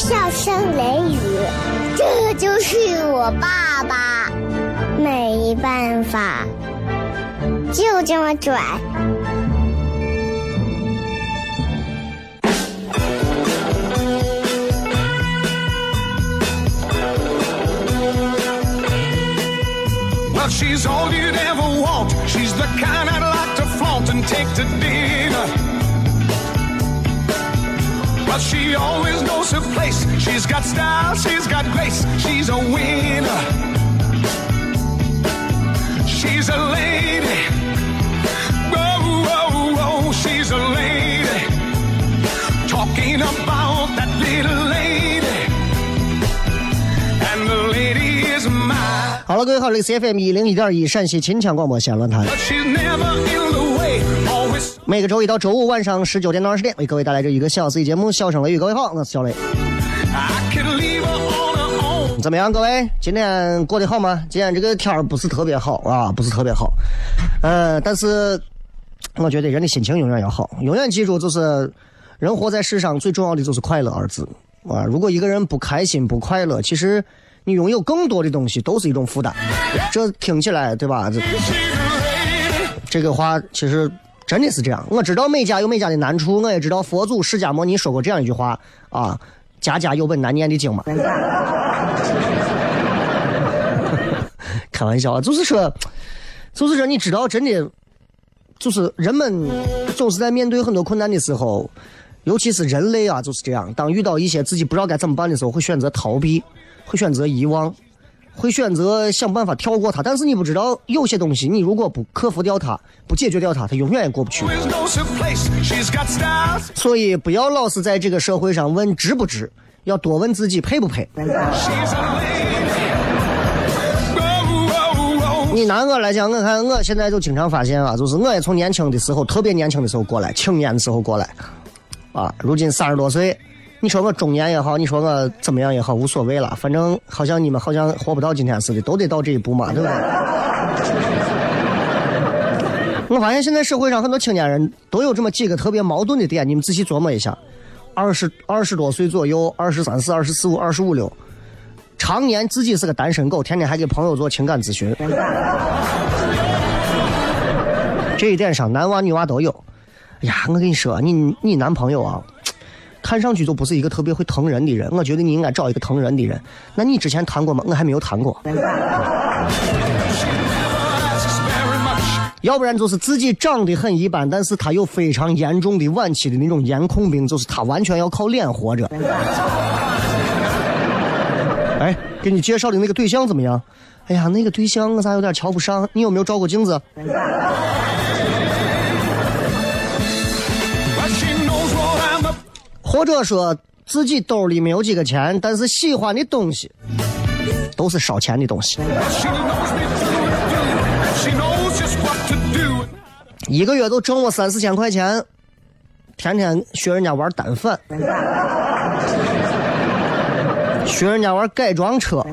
笑声雷雨，这就是我爸爸，没办法，就这么拽。Well, she's all you'd ever want. She's the kind I'd like to flaunt and take to dinner. But she always knows her place. She's got style, she's got grace. She's a winner. She's a lady. Whoa, whoa, whoa, she's a lady. Talking about that little lady. And the lady is mine. 好了，各位好，这里是 FM 一零一点一陕西秦腔广播西安论坛， 每个周一到周五晚上十九点到二十点，为各位带来这一个小时的节目《笑声雷雨》。各位好，我是小雷。怎么样，各位？今天过得好吗？今天这个天儿不是特别好啊，不是特别好。呃，但是我觉得人的心情永远要好，永远记住，就是人活在世上最重要的就是快乐二字啊。如果一个人不开心、不快乐，其实你拥有更多的东西都是一种负担。这听起来对吧？这这个话其实真的是这样。我知道每家有每家的难处，我也知道佛祖释迦牟尼说过这样一句话啊：“家家有本难念的经嘛。”开玩笑啊，就是说，就是说，你知道，真的，就是人们总是在面对很多困难的时候，尤其是人类啊，就是这样。当遇到一些自己不知道该怎么办的时候，会选择逃避，会选择遗忘，会选择想办法跳过它。但是你不知道，有些东西你如果不克服掉它，不解决掉它，它永远也过不去。所以不要老是在这个社会上问值不值，要多问自己配不配。你拿我来讲，我看我现在就经常发现啊，就是我也从年轻的时候，特别年轻的时候过来，青年的时候过来，啊，如今三十多岁，你说我中年也好，你说我怎么样也好，无所谓了，反正好像你们好像活不到今天似的，都得到这一步嘛，对不对？我发现现在社会上很多青年人都有这么几个特别矛盾的点，你们仔细琢磨一下。二十二十多岁左右，二十三四、二十四五、二十五六，常年自己是个单身狗，天天还给朋友做情感咨询。这一点上，男娃女娃都有。哎呀，我跟你说，你你男朋友啊，看上去就不是一个特别会疼人的人。我觉得你应该找一个疼人的人。那你之前谈过吗？我还没有谈过。要不然就是自己长得很一般，但是他有非常严重的晚期的那种颜控病，就是他完全要靠脸活着。哎，给你介绍的那个对象怎么样？哎呀，那个对象我咋有点瞧不上？你有没有照过镜子？或者说自己兜里没有几个钱，但是喜欢的东西都是烧钱的东西。一个月都挣我三四千块钱，天天学人家玩单反，学人家玩改装车，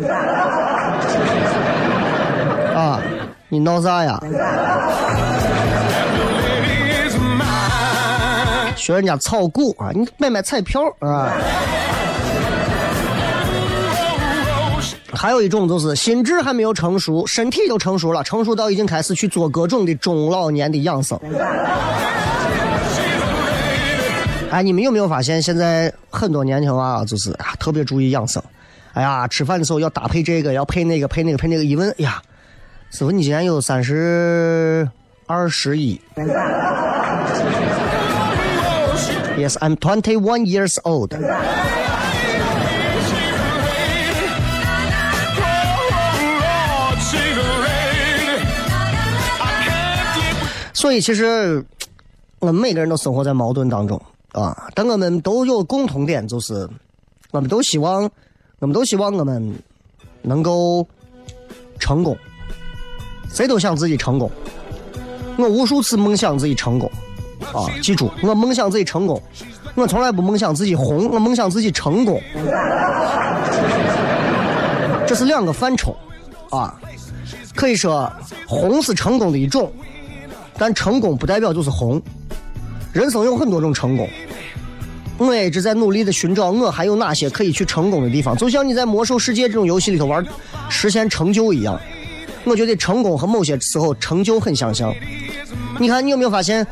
啊，你闹啥呀？学人家炒股啊，你买买彩票啊？还有一种就是心智还没有成熟，身体就成熟了，成熟到已经开始去做各种的中老年的养生。哎，你们有没有发现，现在很多年轻娃就是啊，特别注意养生。哎呀，吃饭的时候要搭配这个，要配那个，配那个，配那个。一问，哎呀，师傅，你今年有三十二十一？Yes, I'm twenty one years old. 所以，其实我们每个人都生活在矛盾当中啊，但我们都有共同点，就是我们都希望，我们都希望我们能够成功。谁都想自己成功，我无数次梦想自己成功啊！记住，我梦想自己成功，我从来不梦想自己红，我梦想自己成功。这是两个范畴啊，可以说红是成功的一种。但成功不代表就是红，人生有很多种成功。我一直在努力的寻找我还有哪些可以去成功的地方，就像你在魔兽世界这种游戏里头玩实现成就一样。我觉得成功和某些时候成就很相像。你看，你有没有发现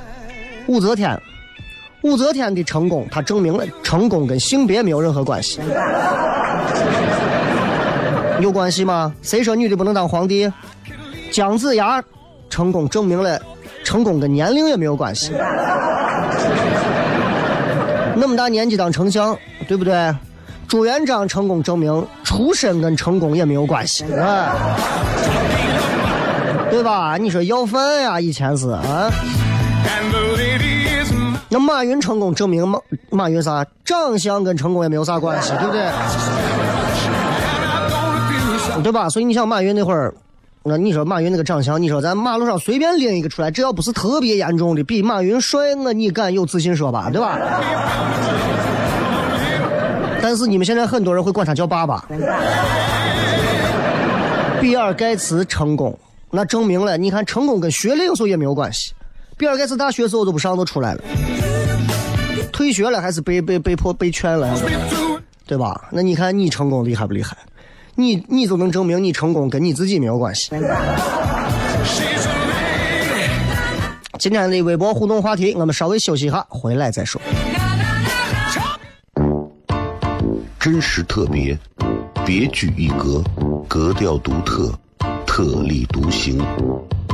武则天？武则天的成功，她证明了成功跟性别没有任何关系。有关系吗？谁说女的不能当皇帝？姜子牙成功证明了。成功跟年龄也没有关系，那么大年纪当丞相，对不对？朱元璋成功证明出身跟成功也没有关系，啊，对吧？你说要饭呀，以前是啊。那马云成功证明马马云啥？长相跟成功也没有啥关系，对不对？对吧？所以你想马云那会儿。那你说马云那个长相，你说咱马路上随便拎一个出来，只要不是特别严重的，比马云帅，我你敢有自信说吧，对吧？但是你们现在很多人会管他叫爸爸。比尔盖茨成功，那证明了，你看成功跟学历有时候也没有关系。比尔盖茨大学时候都不上都出来了，退学了还是被被被迫被劝了，对吧？那你看你成功厉害不厉害？你你就能证明你成功跟你自己没有关系。今天的微博互动话题，我们稍微休息一下，回来再说。真实特别，别具一格，格调独特，特立独行，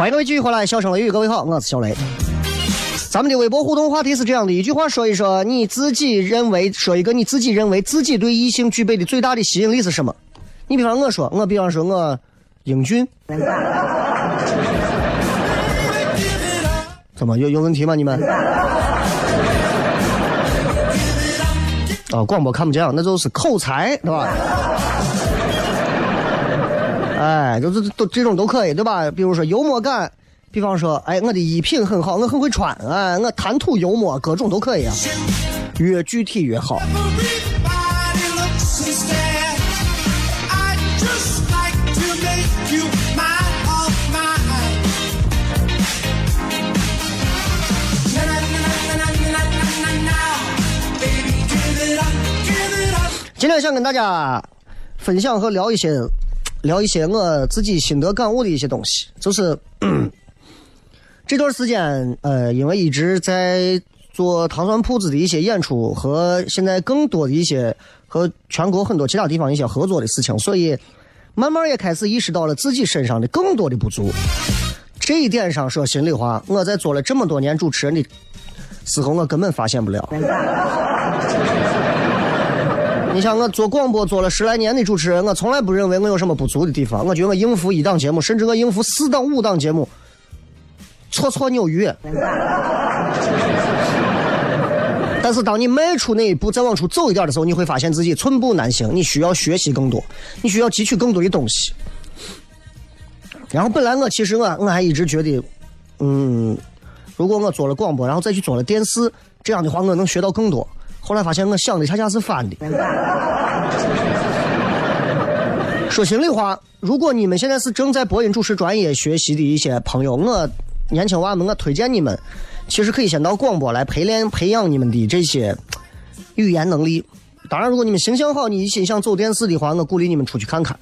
欢迎各位继续回来，笑声雷雨，各位好，我是小雷。咱们的微博互动话题是这样的：一句话说一说你自己认为，说一个你自己认为自己对异性具备的最大的吸引力是什么？你比方我说，我比方说我英俊。怎么有有问题吗？你们？啊，广播看不见，那就是口才，对吧？哎，就是都这种都可以，对吧？比如说幽默感，比方说，哎，我的衣品很好，我很会穿，哎，我谈吐幽默，各种都可以啊，越具体越好。今天想跟大家分享和聊一些聊一些我自己心得感悟的一些东西，就是 这段时间，呃，因为一直在做糖蒜铺子的一些演出和现在更多的一些和全国很多其他地方一些合作的事情，所以慢慢也开始意识到了自己身上的更多的不足。这一点上说心里话，我在做了这么多年主持人的时候，我根本发现不了。你像我做广播做了十来年的主持人，我从来不认为我有什么不足的地方。我觉得我应付一档节目，甚至我应付四档、五档节目，绰绰有余。但是当你迈出那一步，再往出走一点的时候，你会发现自己寸步难行。你需要学习更多，你需要汲取更多的东西。然后本来我其实我我还一直觉得，嗯，如果我做了广播，然后再去做了电视，这样的话我能学到更多。后来发现我想的恰恰是反的。说心里话，如果你们现在是正在播音主持专业学习的一些朋友，我年轻娃们，我推荐你们，其实可以先到广播来培练培养你们的这些语言能力。当然，如果你们形象好，你一心想走电视的话，我鼓励你们出去看看。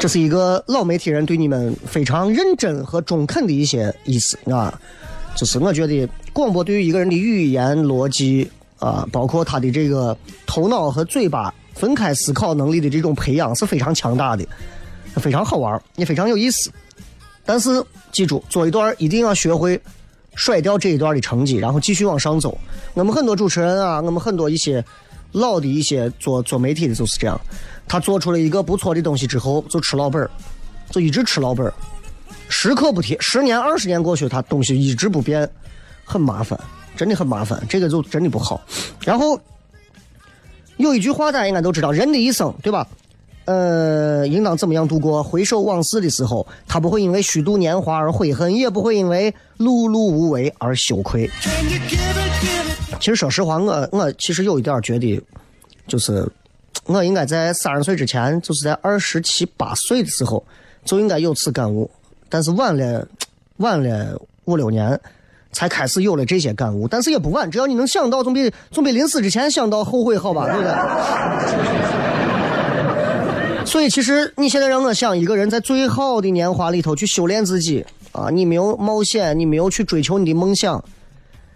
这是一个老媒体人对你们非常认真和中肯的一些意思啊，就是我觉得广播对于一个人的语言逻辑啊，包括他的这个头脑和嘴巴分开思考能力的这种培养是非常强大的，非常好玩，也非常有意思。但是记住，做一段一定要学会甩掉这一段的成绩，然后继续往上走。我们很多主持人啊，我们很多一些老的一些做做媒体的就是这样，他做出了一个不错的东西之后，就吃老本儿，就一直吃老本儿，时刻不停，十年二十年过去，他东西一直不变，很麻烦，真的很麻烦，这个就真的不好。然后有一句话大家应该都知道，人的一生，对吧？呃，应当怎么样度过？回首往事的时候，他不会因为虚度年华而悔恨，也不会因为碌碌无为而羞愧。其实说实话，我我其实有一点觉得，就是我应该在三十岁之前，就是在二十七八岁的时候就应该有此感悟，但是晚了晚了五六年。才开始有了这些感悟，但是也不晚，只要你能想到，总比总比临死之前想到后悔好吧，对不对？所以，其实你现在让我想，一个人在最好的年华里头去修炼自己啊，你没有冒险，你没有去追求你的梦想，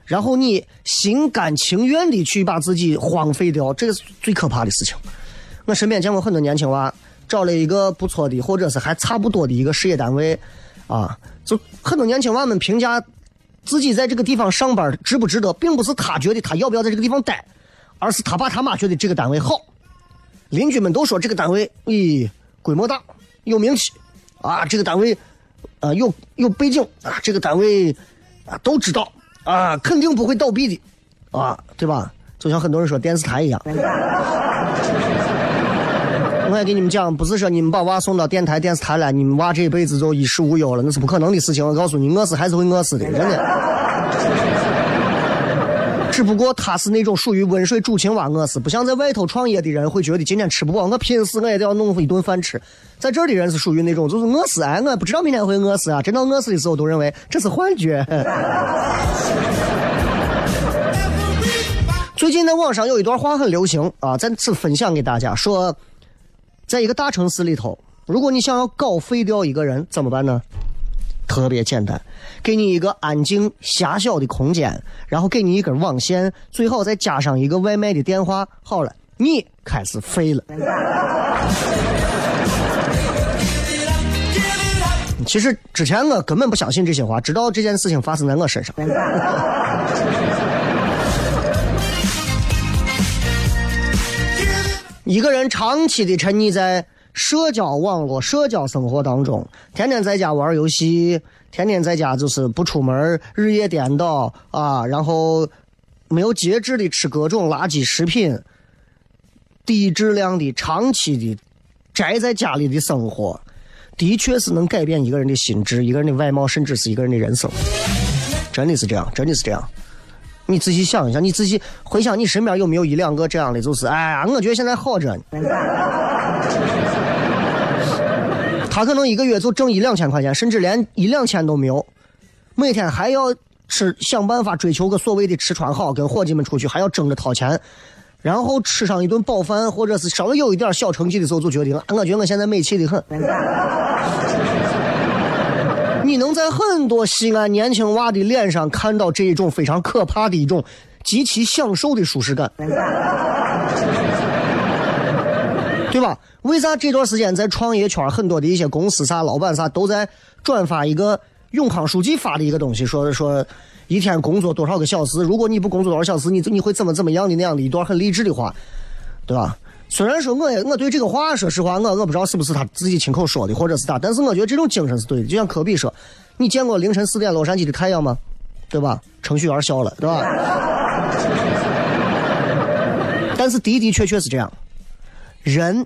然后你心甘情愿的去把自己荒废掉，这个是最可怕的事情。我身边见过很多年轻娃，找了一个不错的，或者是还差不多的一个事业单位，啊，就很多年轻娃们评价自己在这个地方上班值不值得，并不是他觉得他要不要在这个地方待，而是他爸他妈觉得这个单位好。邻居们都说这个单位，咦，规模大，有名气，啊，这个单位，啊，有有背景啊，这个单位啊都知道啊，肯定不会倒闭的，啊，对吧？就像很多人说电视台一样。我也给你们讲，不是说你们把娃送到电台、电视台来，你们娃这一辈子就衣食无忧了，那是不可能的事情。我告诉你，饿死还是会饿死的，真的。只不过他是那种属于温水煮青蛙饿死，不像在外头创业的人会觉得今天吃不饱，我拼死我也得要弄一顿饭吃。在这儿的人是属于那种就是饿死哎，我不知道明天会饿死啊，真到饿死的时候都认为这是幻觉。最近在网上有一段话很流行啊，在此分享给大家，说，在一个大城市里头，如果你想要搞废掉一个人，怎么办呢？特别简单，给你一个安静狭小的空间，然后给你一根网线，最好再加上一个外卖的电话。好了，你开始废了。其实之前我根本不相信这些话，直到这件事情发生在我身上。一个人长期的沉溺在社交网络、社交生活当中，天天在家玩游戏，天天在家就是不出门，日夜颠倒啊，然后没有节制的吃各种垃圾食品，低质量的、长期的宅在家里的生活，的确是能改变一个人的心智、一个人的外貌，甚至是一个人的人生。真的是这样，真的是这样。你仔细想一下，你仔细回想，你身边有没有一两个这样的？就是，哎呀，我觉得现在好着呢。他可能一个月就挣一两千块钱，甚至连一两千都没有，每天还要吃想办法追求个所谓的吃穿好，跟伙计们出去还要争着掏钱，然后吃上一顿饱饭，或者是稍微有一点小成绩的时候，就决定了，我觉得我现在美气的很。你能在很多西安年轻娃的脸上看到这一种非常可怕的一种极其享受的舒适感，对吧？为啥这段时间在创业圈很多的一些公司啥老板啥都在转发一个永康书记发的一个东西，说说一天工作多少个小时，如果你不工作多少小时，你你会怎么怎么样的那样的一段很励志的话，对吧？虽然说我也我对这个话，说实话，我我不知道是不是他自己亲口说的，或者是咋，但是我觉得这种精神是对的。就像科比说：“你见过凌晨四点洛杉矶的太阳吗？对吧？”程序员笑了，对吧？但是的的确确是这样，人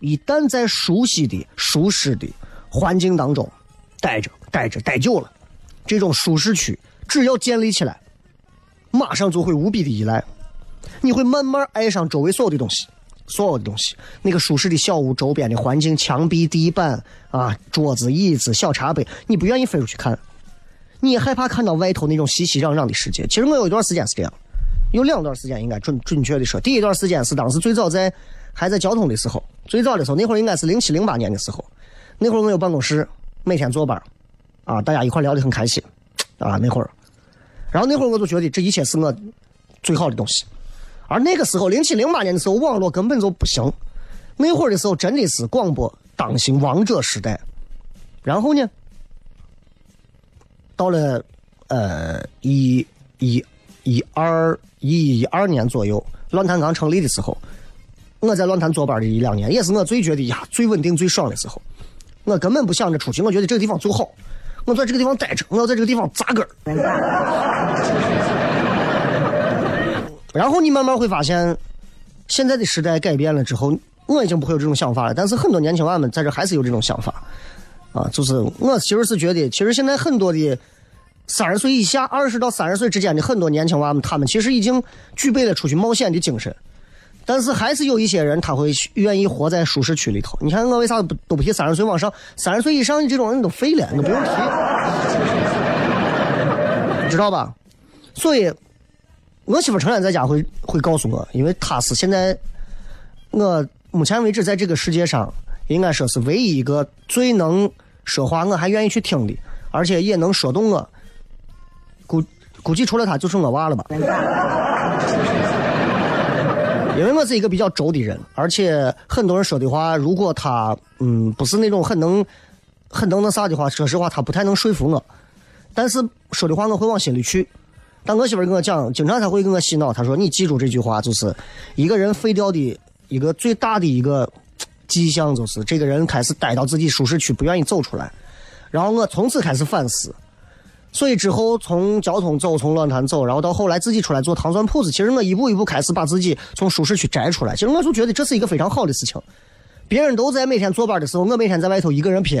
一旦在熟悉的、舒适的环境当中待着、待着、待久了，这种舒适区只要建立起来，马上就会无比的依赖，你会慢慢爱上周围所有的东西。所有的东西，那个舒适的小屋周边的环境，墙壁、地板啊，桌子、椅子、小茶杯，你不愿意飞出去看，你害怕看到外头那种熙熙攘攘的世界。其实我有一段时间是这样，有两段时间应该准准确的说，第一段时间是当时最早在还在交通的时候，最早的时候那会儿？应该是零七零八年的时候，那会儿。我有办公室，每天坐班，啊，大家一块聊得很开心，啊，那会儿，然后那会儿我就觉得这一切是我最好的东西。而那个时候，零七零八年的时候，网络根本就不行。那会儿的时候，真的是广播当行王者时代。然后呢，到了呃一一一二一一二年左右，论坛刚成立的时候，我在论坛坐班的一两年，也是我最觉得呀最稳定、最爽的时候。我根本不想着出去，我觉得这个地方就好，我在这个地方待着，我要在这个地方扎根儿。然后你慢慢会发现，现在的时代改变了之后，我已经不会有这种想法了。但是很多年轻娃们在这还是有这种想法，啊，就是我其实是觉得，其实现在很多的三十岁以下、二十到三十岁之间的很多年轻娃们，他们其实已经具备了出去冒险的精神，但是还是有一些人他会愿意活在舒适区里头。你看我为啥不都不提三十岁往上？三十岁以上的这种人都废了，你都不用提，知道吧？所以。我媳妇成天在家会会告诉我，因为她是现在我目前为止在这个世界上应该说是唯一一个最能说话，我还愿意去听的，而且也能说动 我。估估计除了她就剩我娃了吧。因为我是一个比较轴的人，而且很多人说的话，如果他嗯不是那种很能很能那啥的话，说实话他不太能说服我。但是说的话我会往心里去。但我媳妇跟我讲，经常她会跟我洗脑。她说：“你记住这句话，就是一个人废掉的一个最大的一个迹象，就是这个人开始待到自己舒适区，不愿意走出来。”然后我从此开始反思。所以之后从交通走，从论坛走，然后到后来自己出来做糖蒜铺子。其实我一步一步开始把自己从舒适区摘出来。其实我就觉得这是一个非常好的事情。别人都在每天坐班的时候，我每天在外头一个人拼。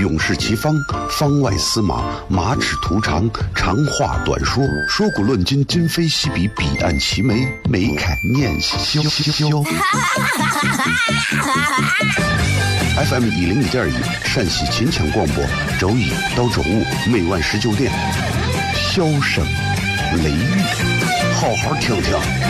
勇士齐方，方外司马，马齿图长，长话短说，说古论今，今非昔比，彼岸齐眉，眉开眼笑笑。FM 一零一点一，陕西秦腔广播，周一到周五每晚十九点，笑声雷雨，好好听听。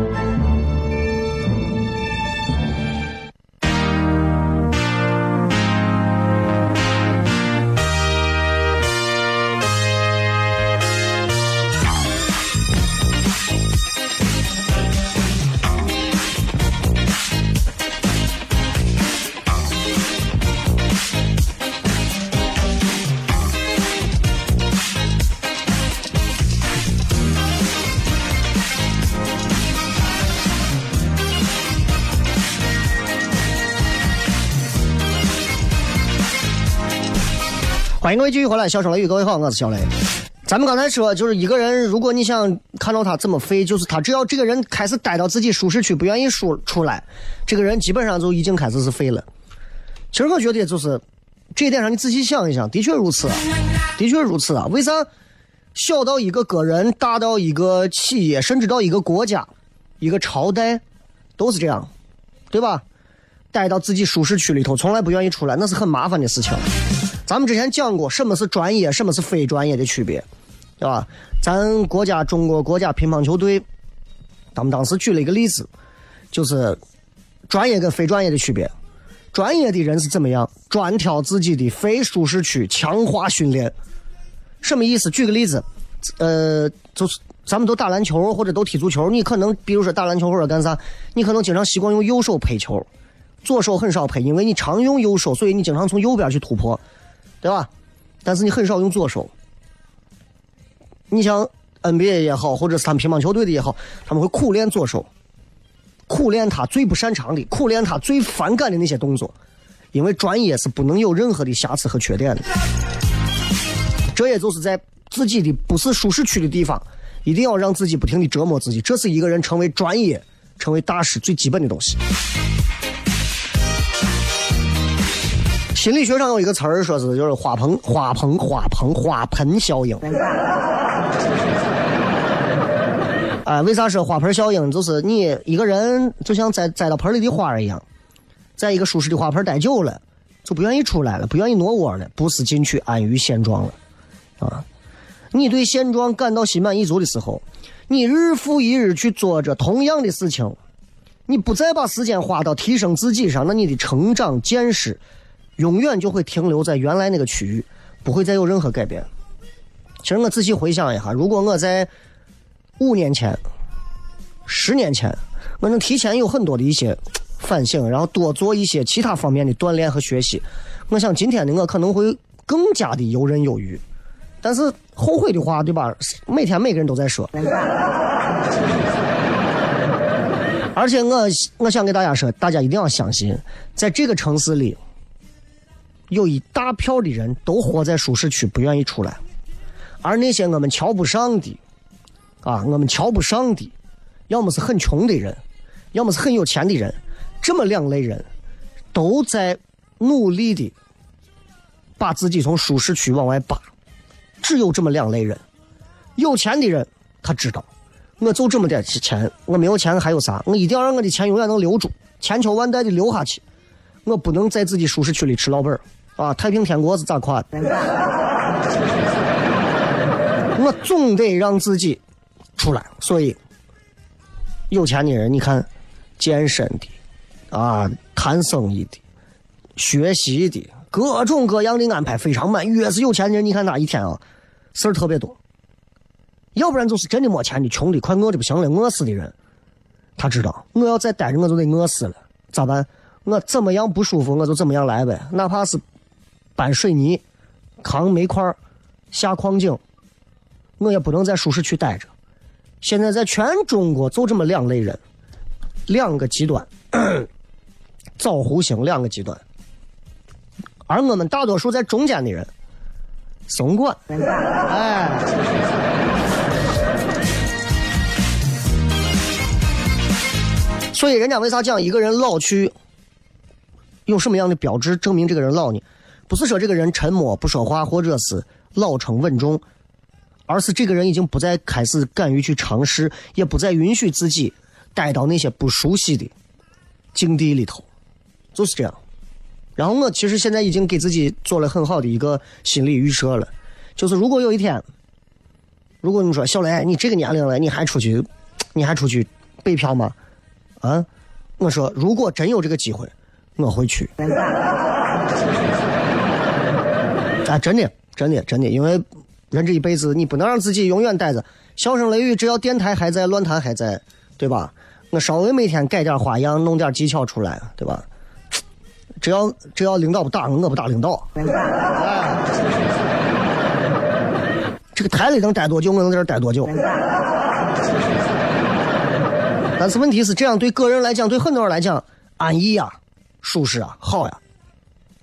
欢迎各位继续回来，小声雷雨，各位好，我是小雷。咱们刚才说，就是一个人，如果你想看到他怎么废，就是他只要这个人开始待到自己舒适区，不愿意出出来，这个人基本上就已经开始是废了。其实我觉得就是这一点上，你仔细想一想，的确如此，的确如此啊。为啥小到一个个人，大到一个企业，甚至到一个国家、一个朝代，都是这样，对吧？待到自己舒适区里头，从来不愿意出来，那是很麻烦的事情。咱们之前讲过什么是专业，什么是非专业的区别，对吧？咱国家中国国家乒乓球队，他们当时举了一个例子，就是专业跟非专业的区别。专业的人是怎么样？专挑自己的非舒适区，强化训练。什么意思？举个例子，呃，就是咱们都打篮球或者都踢足球，你可能比如说打篮球或者干啥，你可能经常习惯用右手拍球，左手很少拍，因为你常用右手，所以你经常从右边去突破。对吧？但是你很少用左手。你像 NBA 也好，或者是他们乒乓球队的也好，他们会苦练左手，苦练他最不擅长的，苦练他最反感的那些动作，因为专业是不能有任何的瑕疵和缺点的。这也就是在自己的不是舒适区的地方，一定要让自己不停的折磨自己，这是一个人成为专业、成为大师最基本的东西。心理学上有一个词儿，说是就是花盆、花盆、花盆、花盆效应。哎，为啥说花盆效应？就是你一个人就像栽栽到盆里的花儿一样，在一个舒适的花盆待久了，就不愿意出来了，不愿意挪窝了，不思进取，安于现状了。啊，你对现状感到心满意足的时候，你日复一日去做着同样的事情，你不再把时间花到提升自己上，那你的成长见识。永远就会停留在原来那个区域，不会再有任何改变。其实我仔细回想一下，如果我在五年前、十年前，我能提前有很多的一些反省，然后多做一些其他方面的锻炼和学习，我想今天的我可能会更加的游刃有余。但是后悔的话，对吧？每天每个人都在说。而且我我想给大家说，大家一定要相信，在这个城市里。有一大票的人都活在舒适区，不愿意出来，而那些我们瞧不上的，啊，我们瞧不上的，要么是很穷的人，要么是很有钱的人，这么两类人，都在努力的把自己从舒适区往外扒。只有这么两类人，有钱的人他知道，我就这么点钱，我没有钱还有啥？我一定要让我的钱永远能留住，千秋万代的留下去，我不能在自己舒适区里吃老本儿。啊，太平天国是咋垮的？我总得让自己出来，所以有钱的人，你看，健身的，啊，谈生意的，学习的，各种各样的安排非常满。越是有钱的人，你看他一天啊，事儿特别多。要不然就是真的没钱的，穷的快饿的不行了，饿死的人，他知道我要再待着我就得饿死了，咋办？我怎么样不舒服我就怎么样来呗，哪怕是。搬水泥、扛煤块、下矿井，我也不能在舒适区待着。现在在全中国就这么两类人，两个极端，枣弧形两个极端，而我们大多数在中间的人，怂管，哎。所以人家为啥讲一个人老去，有什么样的标志证明这个人老呢？不是说这个人沉默不说话，或者是老成稳重，而是这个人已经不再开始敢于去尝试，也不再允许自己待到那些不熟悉的境地里头，就是这样。然后我其实现在已经给自己做了很好的一个心理预设了，就是如果有一天，如果你说小雷，你这个年龄了，你还出去，你还出去北漂吗？啊，我说如果真有这个机会，我会去。啊，真的，真的，真的，因为人这一辈子，你不能让自己永远待着。笑声雷雨，只要电台还在，乱谈还在，对吧？我稍微每天改点花样，弄点技巧出来，对吧？只要只要领导不打我，我不打领导。哎，这个台里能待多久，我能在这待多久。但是问题是，这样对个人来讲，对很多人来讲，安逸呀、舒适啊、好呀，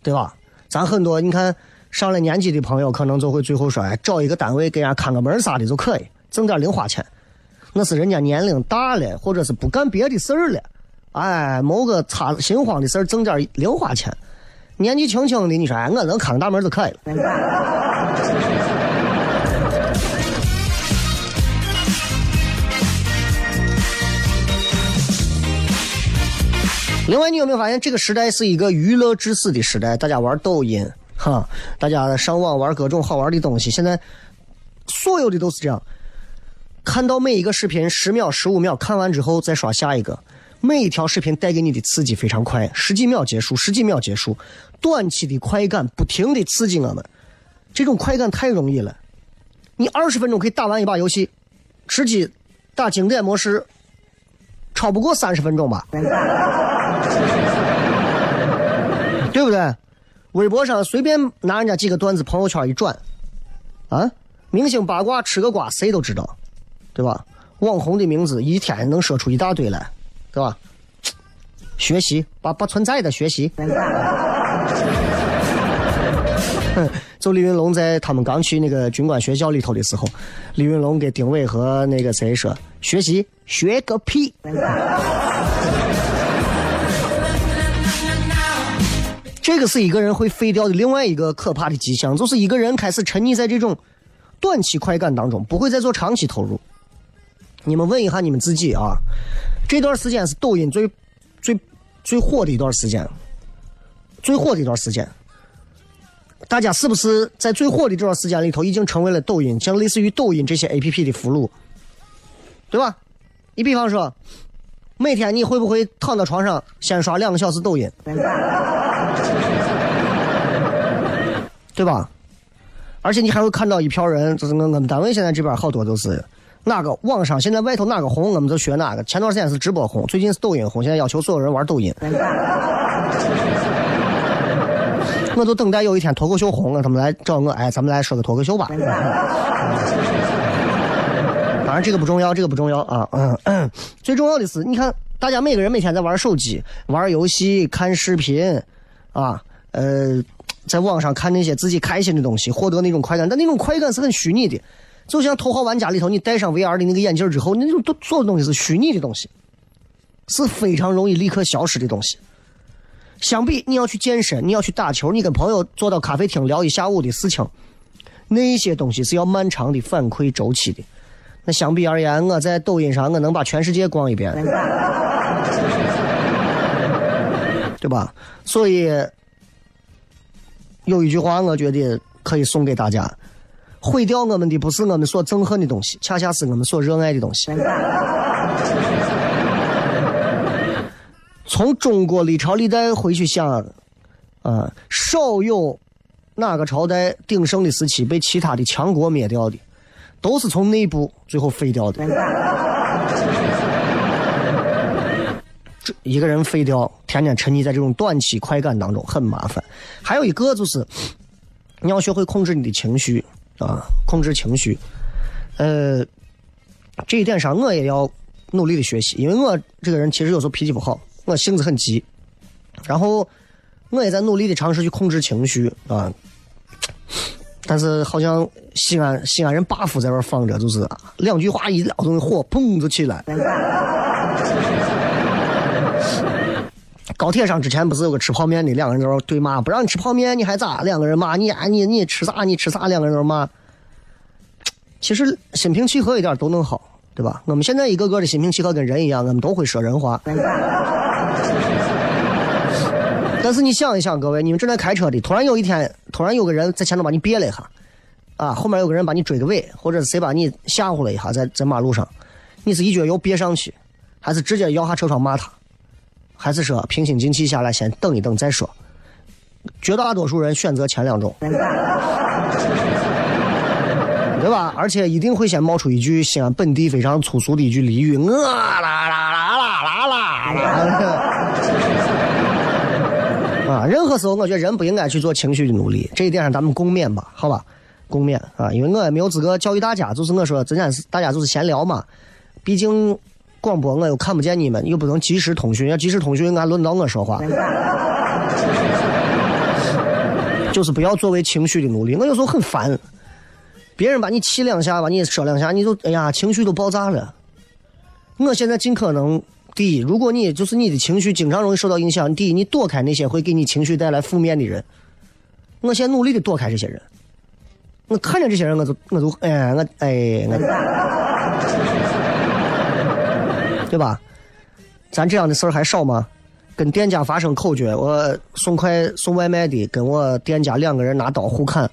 对吧？咱很多你看上了年纪的朋友，可能就会最后说，哎，找一个单位给人家看个门啥的就可以，挣点零花钱。那是人家年龄大了，或者是不干别的事儿了，哎，谋个擦心慌的事儿，挣点零花钱。年纪轻轻的，你说，哎，我能看个大门就可以了。另外，你有没有发现这个时代是一个娱乐至死的时代？大家玩抖音，哈，大家上网玩各种好玩的东西。现在所有的都是这样，看到每一个视频十秒、十五秒，看完之后再刷下一个。每一条视频带给你的刺激非常快，十几秒结束，十几秒结束，短期的快感不停的刺激我们。这种快感太容易了，你二十分钟可以打完一把游戏，吃鸡打经典模式，超不过三十分钟吧。对不对？微博上随便拿人家几个段子，朋友圈一转，啊，明星八卦吃个瓜谁都知道，对吧？网红的名字一天能说出一大堆来，对吧？学习把不存在的学习。就李云龙在他们刚去那个军官学校里头的时候，李云龙给丁伟和那个谁说：“学习学个屁！”这个是一个人会废掉的另外一个可怕的迹象，就是一个人开始沉溺在这种短期快感当中，不会再做长期投入。你们问一下你们自己啊，这段时间是抖音最最最火的一段时间，最火的一段时间。大家是不是在最火的这段时间里头，已经成为了抖音，像类似于抖音这些 A P P 的俘虏，对吧？你比方说，每天你会不会躺在床上先刷两个小时抖音？对吧？而且你还会看到一票人，就是我我们单位现在这边好多都是哪个网上现在外头哪个红，我们就学哪个。前段时间是直播红，最近是抖音红，现在要求所有人玩抖音。我就等待有一天脱口秀红了，他们来找我，哎，咱们来说个脱口秀吧。当然这个不重要，这个不重要啊，嗯，最重要的是，你看大家每个人每天在玩手机、玩游戏、看视频，啊，呃，在网上看那些自己开心的东西，获得那种快感，但那种快感是很虚拟的，就像《头号玩家》里头，你戴上 VR 的那个眼镜之后，那种都所有东西是虚拟的东西，是非常容易立刻消失的东西。相比你要去健身，你要去打球，你跟朋友坐到咖啡厅聊一下午的事情，那些东西是要漫长的反馈周期的。那相比而言，我在抖音上我能把全世界逛一遍，对吧？所以有一句话，我觉得可以送给大家：毁掉我们的不是我们所憎恨的东西，恰恰是我们所热爱的东西。从中国历朝历代回去想，啊，少有哪个朝代鼎盛的时期被其他的强国灭掉的，都是从内部最后废掉的。一个人废掉，天天沉溺在这种短期快感当中，很麻烦。还有一个就是，你要学会控制你的情绪啊，控制情绪。呃，这一点上我也要努力的学习，因为我这个人其实有时候脾气不好。我性子很急，然后我也在努力的尝试去控制情绪啊，但是好像西安西安人 buff 在这放着，就是两句话一撂东西火，砰就起来。高铁上之前不是有个吃泡面的，两个人在那对骂，不让你吃泡面你还咋？两个人骂你啊你你吃啥你吃啥？两个人在那骂。其实心平气和一点都能好，对吧？我们现在一个个的心平气和跟人一样，我们都会说人话。但是你想一想，各位，你们正在开车的，突然有一天，突然有个人在前头把你别了一下，啊，后面有个人把你追个尾，或者是谁把你吓唬了一下，在在马路上，你是一脚油别上去，还是直接摇下车窗骂他，还是说平心静气下来先等一等再说？绝大多数人选择前两种，对吧？而且一定会先冒出一句西安本地非常粗俗的一句俚语：我啦啦啦啦啦啦啦。啊，任何时候我觉得人不应该去做情绪的奴隶，这一点上咱们共勉吧，好吧，共勉啊，因为我也没有资格教育大家，就是我说，咱家是大家就是闲聊嘛，毕竟广播我又看不见你们，又不能及时通讯，要及时通讯，俺轮到我说话，就是不要作为情绪的奴隶，我有时候很烦，别人把你气两下，把你说两下，你就哎呀，情绪都爆炸了。我现在尽可能。第一，如果你就是你的情绪经常容易受到影响，第一，你躲开那些会给你情绪带来负面的人。我先努力的躲开这些人。我看见这些人，我就我就哎我哎我，对吧？咱这样的事儿还少吗？跟店家发生口角，我送快送外卖的跟我店家两个人拿刀互砍，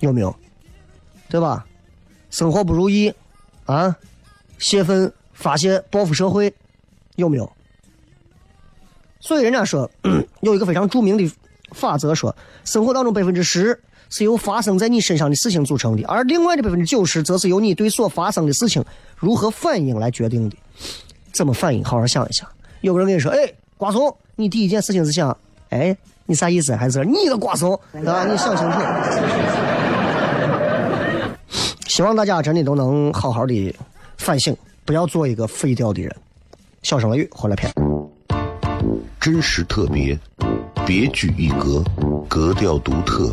有没有？对吧？生活不如意啊，泄愤。发泄报复社会，有没有？所以人家说 有一个非常著名的法则，说生活当中百分之十是由发生在你身上的事情组成的，而另外的百分之九十则是由你对所发生的事情如何反应来决定的。怎么反应？好好想一想。有个人跟你说：“哎，瓜怂，你第一件事情是想，哎，你啥意思？还是你个瓜怂？啊，你想清楚。”希望大家真的都能好好的反省。不要做一个废掉的人。小声了语，回来片。真实特别，别具一格，格调独特，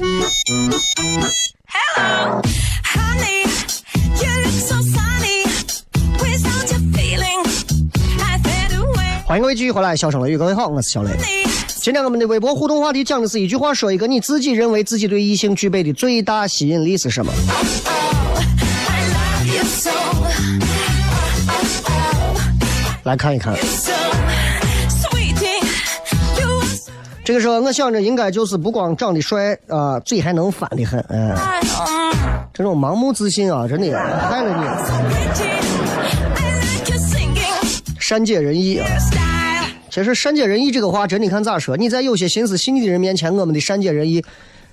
Hello, honey, you look so sunny. Without your feeling, I fade away. 欢迎各位继续回来，笑声雷雨，各位好，我是小雷。今天我们的微博互动话题讲的是一句话，说一个你自己认为自己对异性具备的最大吸引力是什么？I love you so, 来看一看，这个时候我想着应该就是不光长得帅啊、嘴还能翻的很，嗯、这种盲目自信啊，真的害了你。善解人意啊，其实善解人意这个话，真的看咋说。你在有些心思细腻的人面前，我们的善解人意，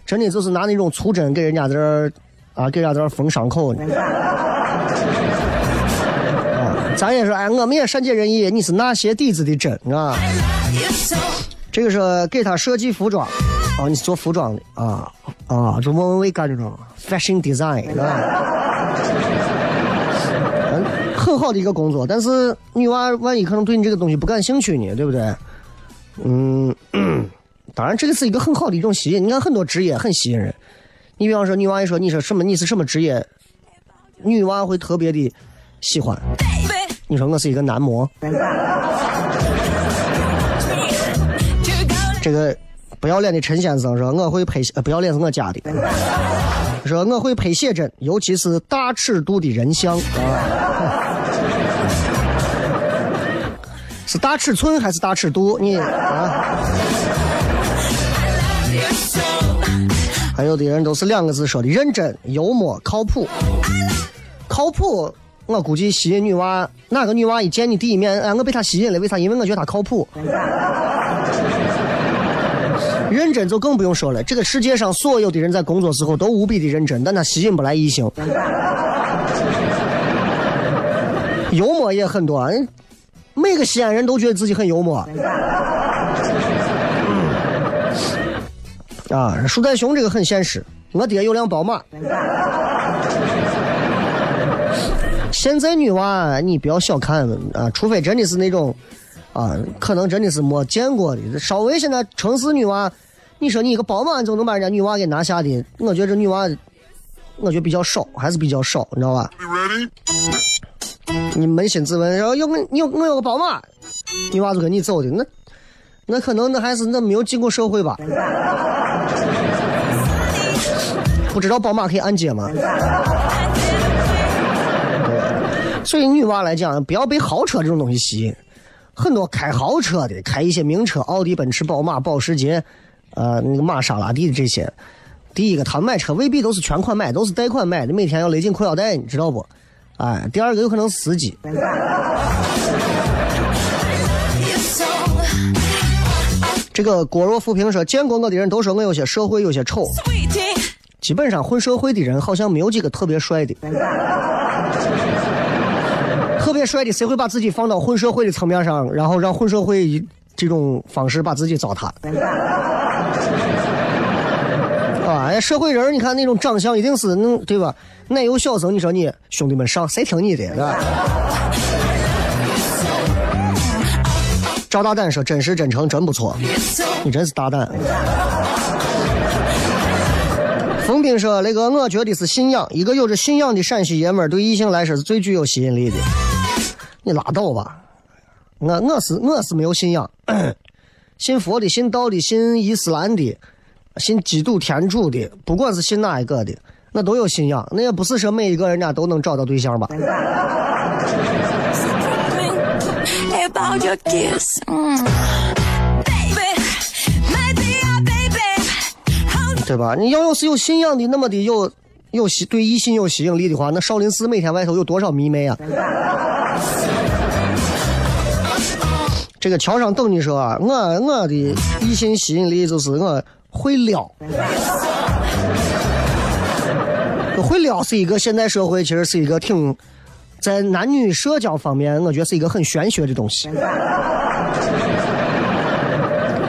真的就是拿那种粗针给人家在这儿啊，给人家在这儿缝伤口呢。啊，咱也说，哎，我们也善解人意，你是哪些底子的针啊？这个是给他设计服装，啊，你是做服装的啊啊，就莫文蔚干这种 fashion design 啊，嗯，很好的一个工作，但是女娃万一可能对你这个东西不感兴趣呢，对不对？嗯，当然这个是一个很好的一种吸引。你看很多职业很吸引人，你比方说女娃一说你说什么你是什么职业，女娃会特别的喜欢。你说我是一个男模，这个不要脸的陈先生说我会拍，呃不要脸是我家的，说我会拍写真，尤其是大尺度的人像啊。是大尺寸还是大尺度？你啊，还有的人都是两个字说的：认真、幽默、靠谱。靠谱，我估计吸引女娃，哪个女娃一见你第一面，哎，我被她吸引了，为啥？因为我觉得她靠谱。认真就更不用说了，这个世界上所有的人在工作时候都无比的认真，但他吸引不来异性。幽默也很多，每个西安人都觉得自己很幽默。啊，树袋熊这个很现实，我爹有辆宝马。现在女娃你不要小看啊，除非真的是那种啊，可能真的是没见过的。稍微现在城市女娃，你说你一个宝马就能把人家女娃给拿下的，我觉得这女娃，我觉得比较少，还是比较少，你知道吧？你扪心自问，然后有个你有我有个宝马，女娃就跟你走的，那那可能那还是那没有进过社会吧？不知道宝马可以按揭吗？对所以女娃来讲，不要被豪车这种东西吸引。很多开豪车的，开一些名车，奥迪、奔驰、宝马、保时捷，呃，那个玛莎拉蒂的这些。第一个，他买车未必都是全款买，都是贷款买的，每天要勒紧裤腰带，你知道不？哎，第二个有可能司机，这个郭若浮萍说，见过我的人都说我有些社会有些丑，基本上混社会的人好像没有几个特别帅的。特别帅的，谁会把自己放到混社会的层面上，然后让混社会以这种方式把自己糟蹋？啊，社会人你看那种长相一定是那对吧？奶油小生，你说你兄弟们上，谁听你的？是吧？赵大胆说：“真实真诚，真不错，你真是大胆。”冯斌说：“那个，我觉得是信仰，一个有着信仰的陕西爷们儿，对异性来说是最具有吸引力的。你拉倒吧，我我是我是没有信仰，信佛的、信道的、信伊斯兰的、信基督天主的，不管是信哪一个的，那都有信仰。那也不是说每一个人家都能找到对象吧. Mm. 对吧？你要要是有信仰的，那么的有有吸对异性有吸引力的话，那少林寺每天外头有多少迷妹啊？这个桥上等你说啊，我我的异性吸引力就是我会撩。会撩是一个现代社会其实是一个挺在男女社交方面，我觉得是一个很玄学的东西。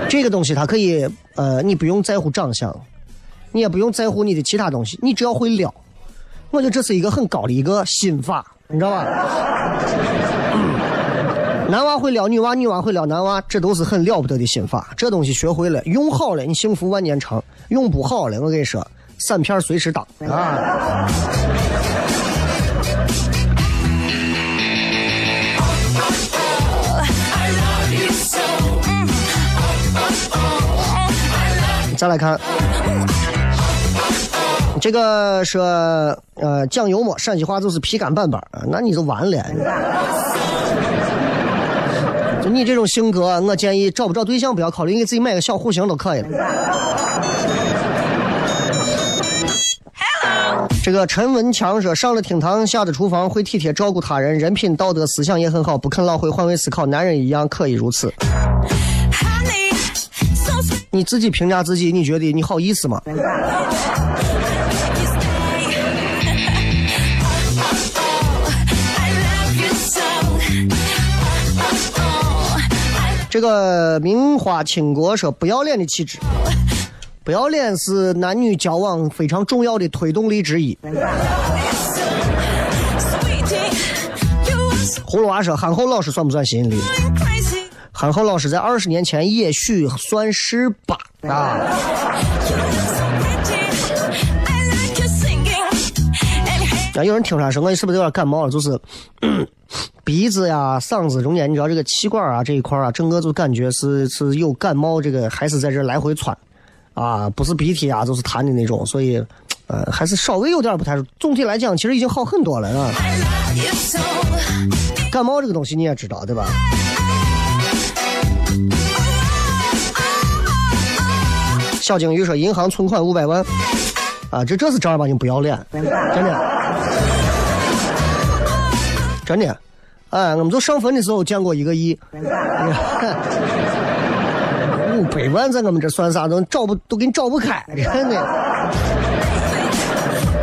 这个东西它可以，呃，你不用在乎长相，你也不用在乎你的其他东西，你只要会撩，我觉得这是一个很高的一个心法，你知道吧？男娃会撩女娃，女娃会撩男娃，这都是很了不得的心法。这东西学会了，用好了，你幸福万年长；用不好了，我跟你说，散片随时当啊.再来看，这个说呃讲幽默，陕西话就是皮干板板，啊那你就完了。就你这种性格，我建议找不着对象不要考虑，你给自己买个小户型都可以了。这个陈文强说，上了厅堂，下了厨房，会体贴照顾他人，人品道德思想也很好，不啃老会换位思考，男人一样可以如此。你自己评价自己，你觉得你好意思吗？这个名花倾国说，不要脸的气质，不要脸是男女交往非常重要的推动力之一。葫芦娃说，憨厚老师算不算吸引力？憨厚老师在二十年前也许算是吧啊。啊，有人听出来说我是不是有点感冒了？就是、鼻子呀、嗓子中间，你知道这个气管啊这一块啊，整个就感觉是是有感冒，这个还是在这来回窜，啊，不是鼻涕啊，就是痰的那种，所以，呃，还是稍微有点不太。总体来讲，其实已经好很多了啊。感冒这个东西你也知道对吧？小金鱼说银行存款五百万，啊，这这是正儿八经不要脸，真的，真的，哎，我们就上坟的时候见过一个亿，五百万在我们这算啥？都找不都给你找不开，真的。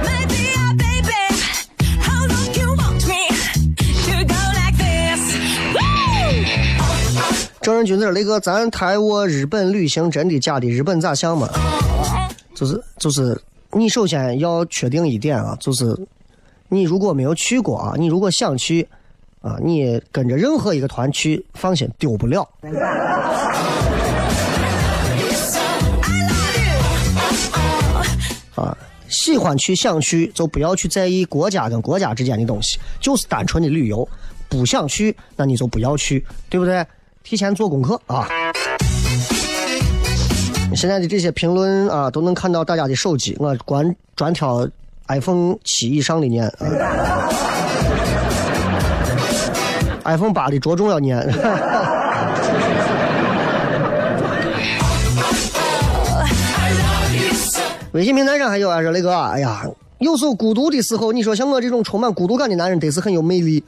My dear baby, how long you want me to go like this? 正人君子，雷哥，咱台湾日本旅行真的假的？日本咋想嘛？就是就是，你首先要确定一点啊，就是你如果没有去过啊，你如果想去啊，你跟着任何一个团去，放心丢不了。啊，喜欢去想去，就不要去在意国家跟国家之间的东西，就是单纯的旅游。不想去，那你就不要去，对不对？提前做功课啊。现在的这些评论啊，都能看到大家的手机，我管专挑 iPhone 七以上的念、啊、，iPhone 八的着重要念。微信平台上还有啊，说雷哥，哎呀，有时候孤独的时候，你说像我这种充满孤独感的男人，得是很有魅力。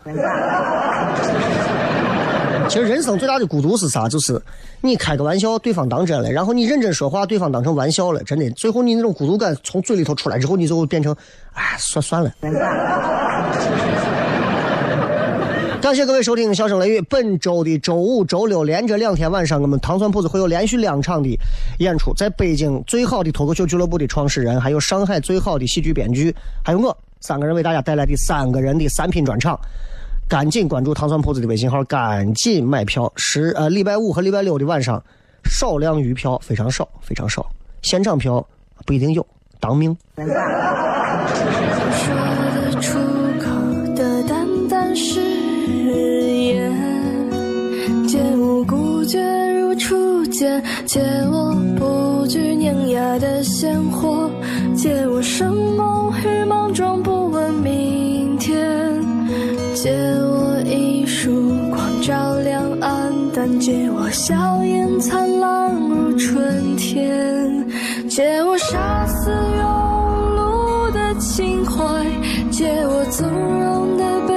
其实人生最大的孤独是啥？就是你开个玩笑，对方当真了；然后你认真说话，对方当成玩笑了。真的，最后你那种孤独感从嘴里头出来之后，你就变成，哎，算算了。感谢各位收听《笑声雷雨》。本周的周五、周六连着两天晚上，我们糖蒜铺子会有连续两场的演出，在北京最好的脱口秀俱乐部的创始人，还有上海最好的喜剧编剧，还有我三个人为大家带来的三个人的三品专场。赶紧关注糖蒜铺子的微信号，赶紧买票。十呃，礼拜五和礼拜六的晚上，少量余票，非常少，非常少，现场票不一定有，当命。说得出口的单单是言，借我孤绝如初见，借我不惧碾压的鲜活，借我生猛与莽撞，不，借我一束光照亮暗淡，借我笑颜灿烂如春天，借我杀死庸碌的情怀，借我纵容的悲